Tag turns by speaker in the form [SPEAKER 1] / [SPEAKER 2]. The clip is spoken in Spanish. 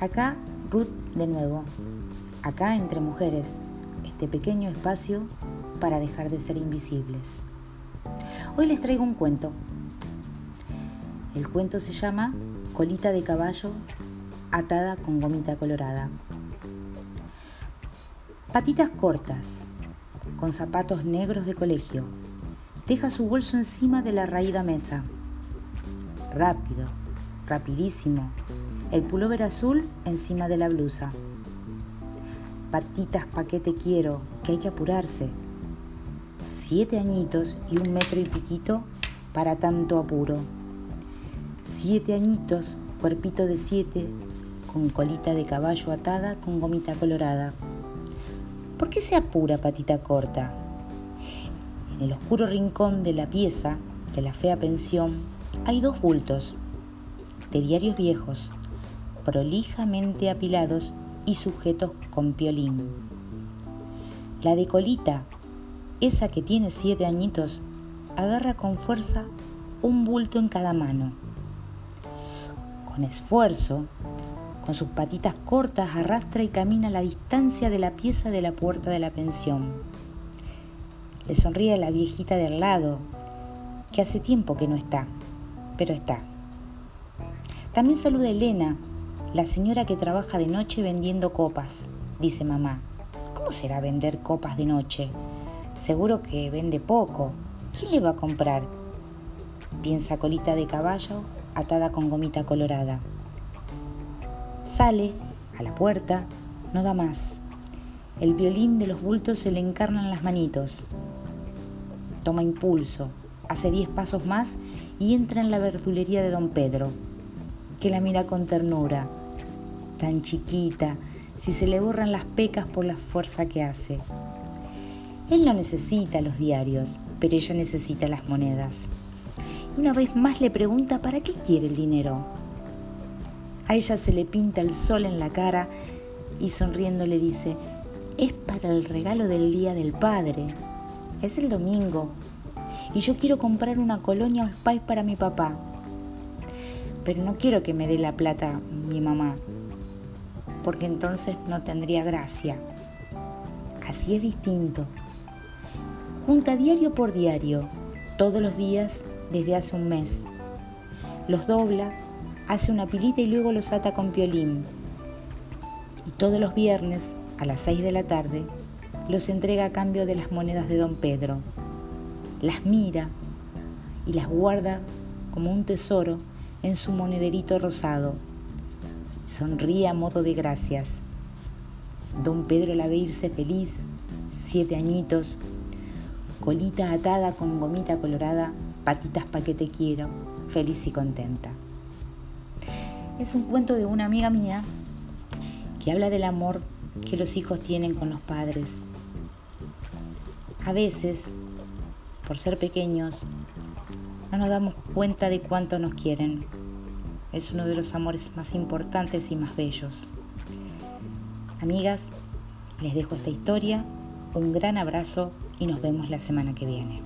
[SPEAKER 1] Acá Ruth de nuevo, acá entre mujeres, este pequeño espacio para dejar de ser invisibles. Hoy les traigo un cuento. El cuento se llama Colita de caballo atada con gomita colorada. Patitas cortas, con zapatos negros de colegio. Deja su bolso encima de la raída mesa. Rápido, rapidísimo. El pullover azul encima de la blusa. Patitas paquete quiero, que hay que apurarse. Siete añitos y un metro y piquito para tanto apuro. Siete añitos, cuerpito de siete, con colita de caballo atada con gomita colorada. ¿Por qué se apura patita corta? En el oscuro rincón de la pieza de la fea pensión hay dos bultos de diarios viejos, prolijamente apilados y sujetos con piolín. La de colita, esa que tiene siete añitos, agarra con fuerza un bulto en cada mano. Con esfuerzo, con sus patitas cortas arrastra y camina a la distancia de la pieza de la puerta de la pensión. Le sonríe a la viejita del lado, que hace tiempo que no está, pero está. También saluda a Elena, la señora que trabaja de noche vendiendo copas, dice mamá. ¿Cómo será vender copas de noche? Seguro que vende poco. ¿Quién le va a comprar? Piensa colita de caballo atada con gomita colorada. Sale a la puerta, no da más. El violín de los bultos se le encarnan las manitos. Toma impulso, hace diez pasos más y entra en la verdulería de don Pedro, que la mira con ternura. Tan chiquita, si se le borran las pecas por la fuerza que hace. Él no necesita los diarios, pero ella necesita las monedas. Una vez más le pregunta para qué quiere el dinero. A ella se le pinta el sol en la cara y sonriendo le dice, es para el regalo del Día del Padre. Es el domingo. Y yo quiero comprar una colonia Pais para mi papá. Pero no quiero que me dé la plata mi mamá, porque entonces no tendría gracia. Así es distinto. Junta diario por diario, todos los días desde hace un mes. Los dobla hace una pilita y luego los ata con piolín. Y todos los viernes, a las 6 de la tarde, los entrega a cambio de las monedas de don Pedro. Las mira y las guarda como un tesoro en su monederito rosado. Sonríe a modo de gracias. Don Pedro la ve irse feliz, siete añitos, colita atada con gomita colorada, patitas pa' que te quiero, feliz y contenta. Es un cuento de una amiga mía que habla del amor que los hijos tienen con los padres. A veces, por ser pequeños, no nos damos cuenta de cuánto nos quieren es uno de los amores más importantes y más bellos. Amigas, les dejo esta historia, un gran abrazo y nos vemos la semana que viene.